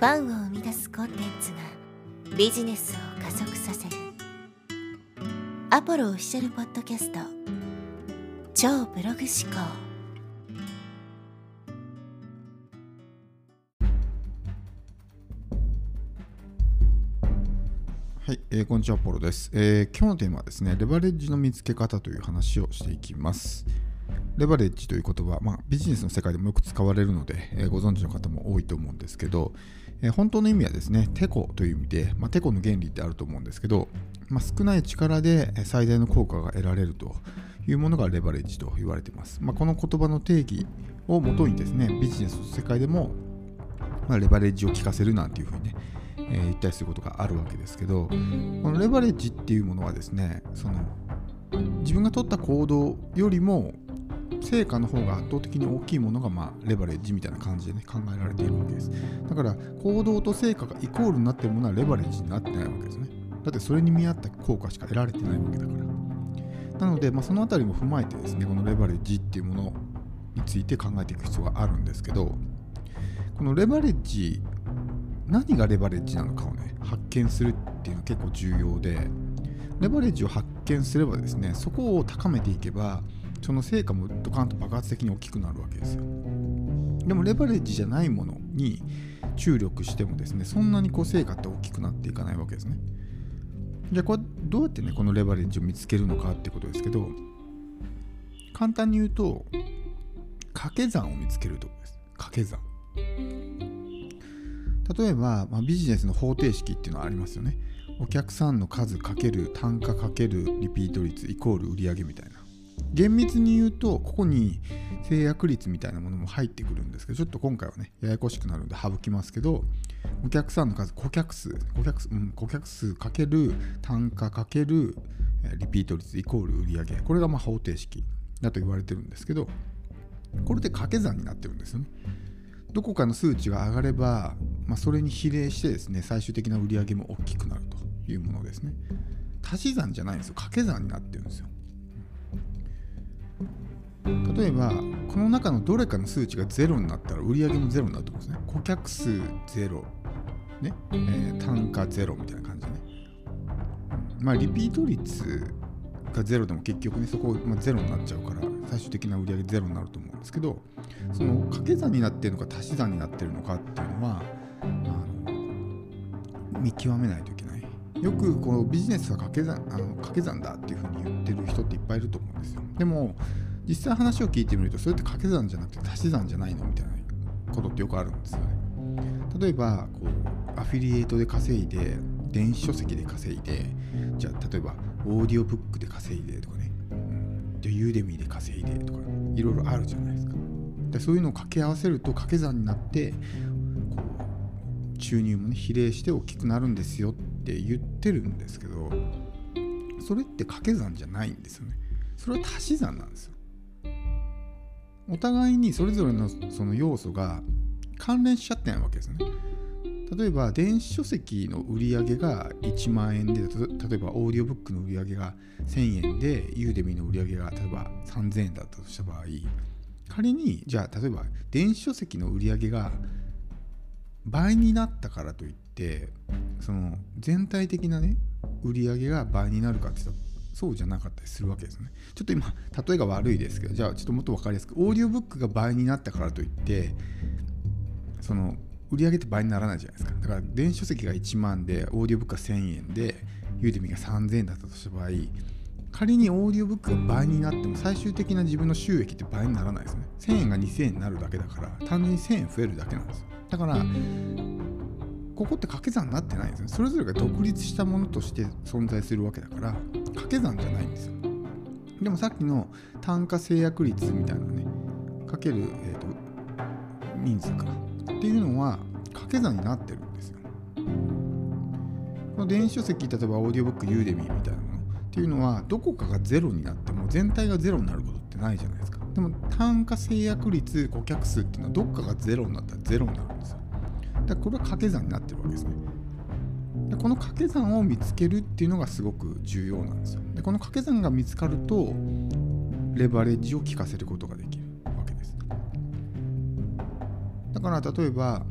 ファンを生み出すコンテンツがビジネスを加速させるアポロオフィシャルポッドキャスト超ブログ思考はい、えー、こんにちは、ポロです、えー。今日のテーマはですね、レバレッジの見つけ方という話をしていきます。レバレッジという言葉、まあ、ビジネスの世界でもよく使われるので、えー、ご存知の方も多いと思うんですけど、え、本当の意味はですね、テコという意味で、まあ、テコの原理ってあると思うんですけど、まあ、少ない力で最大の効果が得られるというものがレバレッジと言われています。まあ、この言葉の定義をもとにですね、ビジネスの世界でも、ま、レバレッジを効かせるなんていうふうにね、えー、言ったりすることがあるわけですけど、このレバレッジっていうものはですね、その自分が取った行動よりも成果の方が圧倒的に大きいものが、まあ、レバレッジみたいな感じでね、考えられているわけです。だから、行動と成果がイコールになっているものはレバレッジになってないわけですね。だってそれに見合った効果しか得られてないわけだから。なので、まあ、そのあたりも踏まえてですね、このレバレッジっていうものについて考えていく必要があるんですけど、このレバレッジ、何がレバレッジなのかをね、発見するっていうのは結構重要で、レバレッジを発見すればですね、そこを高めていけば、その成果もドカンと爆発的に大きくなるわけですよ。でもレバレッジじゃないものに注力してもですね、そんなにこう成果って大きくなっていかないわけですね。じゃあこれどうやってね、このレバレッジを見つけるのかってことですけど、簡単に言うと、掛け算を見つけるとこです。掛け算。例えば、まあ、ビジネスの方程式っていうのはありますよね。お客さんの数かける単価かけるリピート率イコール売上みたいな。厳密に言うと、ここに制約率みたいなものも入ってくるんですけど、ちょっと今回はね、ややこしくなるんで省きますけど、お客さんの数、顧客数、顧客数、うん、顧客数かける単価かけるリピート率イコール売上これがまあ方程式だと言われてるんですけど、これで掛け算になってるんですよね。どこかの数値が上がれば、まあ、それに比例してですね、最終的な売上も大きくなるというものですね。足し算じゃないんですよ。掛け算になってるんですよ。例えばこの中のどれかの数値が0になったら売り上げも0になると思うんですね。顧客数0、ね。えー、単価0みたいな感じでねまあリピート率が0でも結局ねそこ、まあ、0になっちゃうから最終的な売り上げ0になると思うんですけどその掛け算になってるのか足し算になってるのかっていうのはあの見極めないといけない。よくこのビジネスは掛け算あの掛け算だっていうふうに言ってる人っていっぱいいると思うんですよ。でも実際話を聞いてみるとそれって掛け算じゃなくて足し算じゃないのみたいなことってよくあるんですよね。例えばこうアフィリエイトで稼いで電子書籍で稼いでじゃあ例えばオーディオブックで稼いでとかね、うん、でユーデミーで稼いでとかいろいろあるじゃないですか。でそういうのを掛け合わせると掛け算になってこう収入もね比例して大きくなるんですよって言ってるんですけどそれって掛け算じゃないんですよね。それは足し算なんですよ。お互いにそれぞれのその要素が関連しちゃってないわけですね。例えば電子書籍の売り上げが1万円で例えばオーディオブックの売り上げが1000円でユーデミの売り上げが例えば3000円だったとした場合仮にじゃあ例えば電子書籍の売り上げが倍になったからといってその全体的なね売り上げが倍になるかって言ったらそうじゃなかったりするわけですね。ちょっと今、例えが悪いですけど、じゃあちょっともっと分かりやすく、オーディオブックが倍になったからといって、その売り上げって倍にならないじゃないですか。だから電子書籍が1万で、オーディオブックが1000円で、ユーデミが3000円だったとした場合、仮にオーディオブックが倍になっても最終的な自分の収益って倍にならないですね。1000円が2000円になるだけだから、単純に1000円増えるだけなんですよ。だから、ここって掛け算になってないですよ。それぞれが独立したものとして存在するわけだから掛け算じゃないんですよ。でもさっきの単価制約率みたいなねかける、えーと、人数か。っていうのは掛け算になってるんですよ。この電子書籍例えばオーディオブックユーデミーみたいなものっていうのはどこかがゼロになっても全体がゼロになることってないじゃないですか。でも単価制約率顧客数っていうのはどっかがゼロになったらゼロになるんですよ。だこれは掛け算になってるわけですね。でこの掛け算を見つけるっていうのがすごく重要なんですよ。でこの掛け算が見つかるとレバレッジを効かせることができるわけです。だから例えば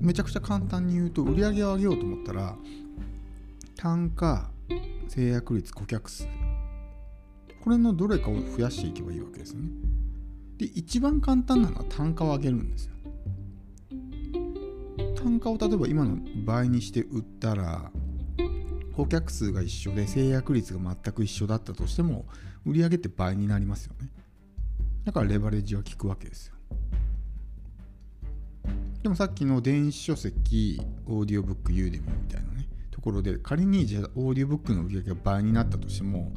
めちゃくちゃ簡単に言うと売り上げを上げようと思ったら単価制約率顧客数これのどれかを増やしていけばいいわけですねで一番簡単なのは単価を上げるんですよ単価を例えば今の倍にして売ったら顧客数が一緒で制約率が全く一緒だったとしても売上って倍になりますよね。だからレバレッジは効くわけですよ。でもさっきの電子書籍オーディオブックユーデミみたいなねところで仮にじゃあオーディオブックの売り上げが倍になったとしても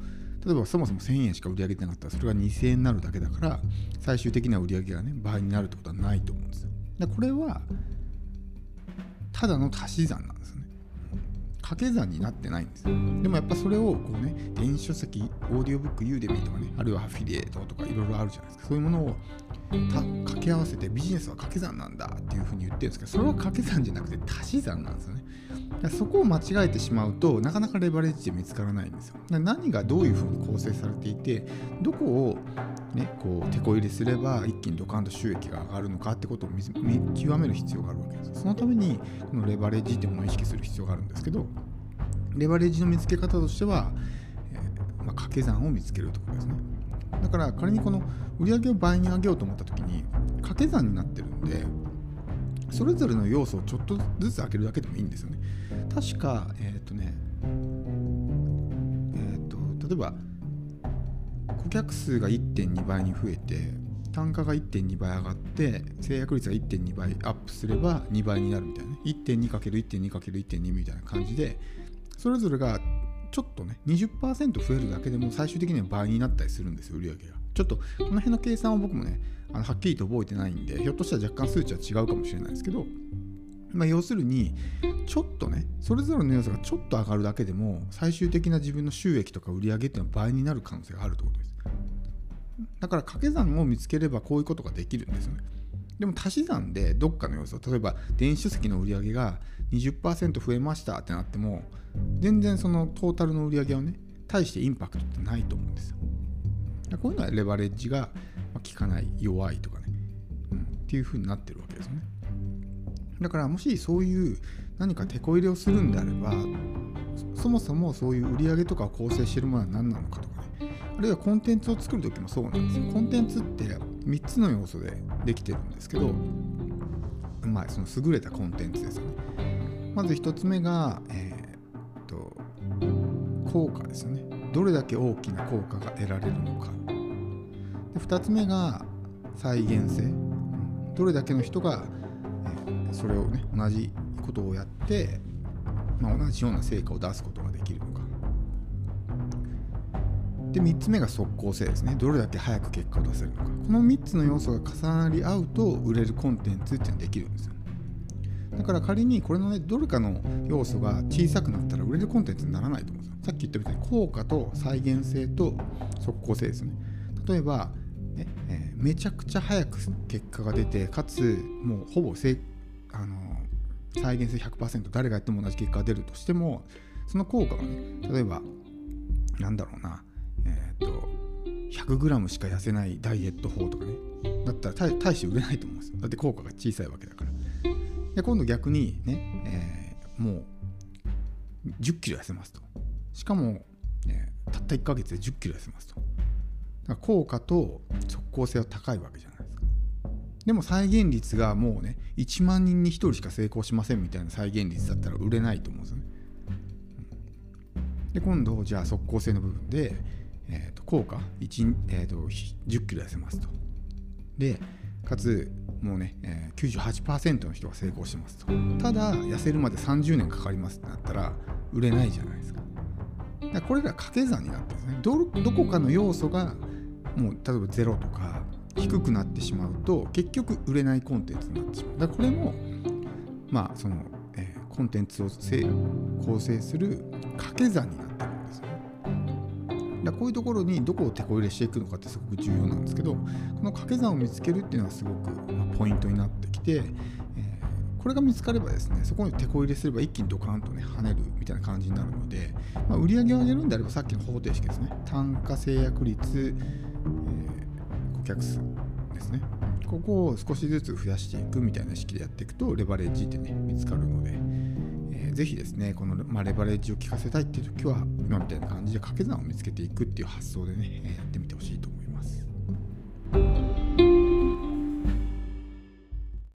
例えばそもそも1000円しか売り上げてなかったらそれが2000円になるだけだから最終的な売り上げがね倍になるってことはないと思うんですよ。でこれはただの足し算なんですね。掛け算になってないんですよ。でもやっぱそれをこうね電子書籍オーディオブックユーデミーとかねあるいはアフィリエイトとかいろいろあるじゃないですか。そういうものを掛け合わせてビジネスは掛け算なんだっていうふうに言ってるんですけどそれは掛け算じゃなくて足し算なんですよね。そこを間違えてしまうとなかなかレバレッジで見つからないんですよ。何がどういうふうに構成されていてどこをねこう手こ入れすれば一気にドカンと収益が上がるのかってことを見極める必要があるわけです。そのためにこのレバレッジっていうものを意識する必要があるんですけどレバレッジの見つけ方としては、えー、まあ、掛け算を見つけるところですね。だから仮にこの売上を倍に上げようと思った時に掛け算になってるんでそれぞれの要素をちょっとずつ開けるだけでもいいんですよね。確かえっ、ー、とねえっ、ー、と例えば顧客数が1.2倍に増えて単価が1.2倍上がって制約率が1.2倍アップすれば2倍になるみたいなね。1.2×1.2×1.2 みたいな感じでそれぞれがちょっとね20%増えるだけでも最終的には倍になったりするんですよ売り上げが。ちょっとこの辺の計算は僕もねあのはっきりと覚えてないんでひょっとしたら若干数値は違うかもしれないですけどまあ、要するにちょっとねそれぞれの要素がちょっと上がるだけでも最終的な自分の収益とか売り上げっていうのは倍になる可能性があるってことです。だから掛け算を見つければこういうことができるんですよね。でも足し算でどっかの要素例えば電子書籍の売り上げが20%増えましたってなっても全然そのトータルの売り上げはね対してインパクトってないと思うんですよ。こういうのはレバレッジが効かない弱いとかね、うん、っていう風になってるわけですよね。だからもしそういう何か手こ入れをするんであればそもそもそういう売り上げとかを構成しているものは何なのかとかね。あるいはコンテンツを作る時もそうなんですよ。コンテンツって3つの要素でできてるんですけどまあその優れたコンテンツですよね。まず1つ目がえー、っと効果ですよねどれだけ大きな効果が得られるのか。で2つ目が再現性。どれだけの人が、それをね同じことをやって、まあ、同じような成果を出すことができるのか。で3つ目が即効性ですね。どれだけ早く結果を出せるのか。この3つの要素が重なり合うと売れるコンテンツっていうのはできるんですよ。だから仮にこれのねどれかの要素が小さくなったら売れるコンテンツにならないと思うんですよ。さっき言ったみたいに効果と再現性と即効性ですね。例えばねえー、めちゃくちゃ早く結果が出てかつもうほぼせあの再現性100%誰がやっても同じ結果が出るとしてもその効果がね例えばなんだろうなえっ、と 100g しか痩せないダイエット法とかねだったら大して売れないと思うんですよ。だって効果が小さいわけだから。で今度逆にね、えー、もう1 0キロ痩せますと。しかも、ね、たった1ヶ月で1 0キロ痩せますと。だから効果と即効性は高いわけじゃないですか。でも再現率がもうね1万人に1人しか成功しませんみたいな再現率だったら売れないと思うんですよね。で今度じゃあ即効性の部分で、えー、と効果？1,、えー、と10キロ痩せますと。でかつもうね、えー、98%の人が成功してますと。ただ痩せるまで30年かかりますってなったら売れないじゃないですか。これら掛け算になってるんですね。どどこかの要素がもう例えば0とか低くなってしまうと結局売れないコンテンツになってしまう。だからこれもまあその、えー、コンテンツを構成する掛け算になってだこういうところにどこを手こ入れしていくのかってすごく重要なんですけどこの掛け算を見つけるっていうのはすごく、ま、ポイントになってきて、えー、これが見つかればですねそこに手こ入れすれば一気にドカンとね跳ねるみたいな感じになるので、まあ、売り上げを上げるんであればさっきの方程式ですね単価制約率え、顧、客数ですね。ここを少しずつ増やしていくみたいな式でやっていくとレバレッジってね見つかるので、ぜひですねこの、まあ、レバレッジを効かせたいっていう時は今みたいな感じで掛け算を見つけていくっていう発想でねやってみてほしいと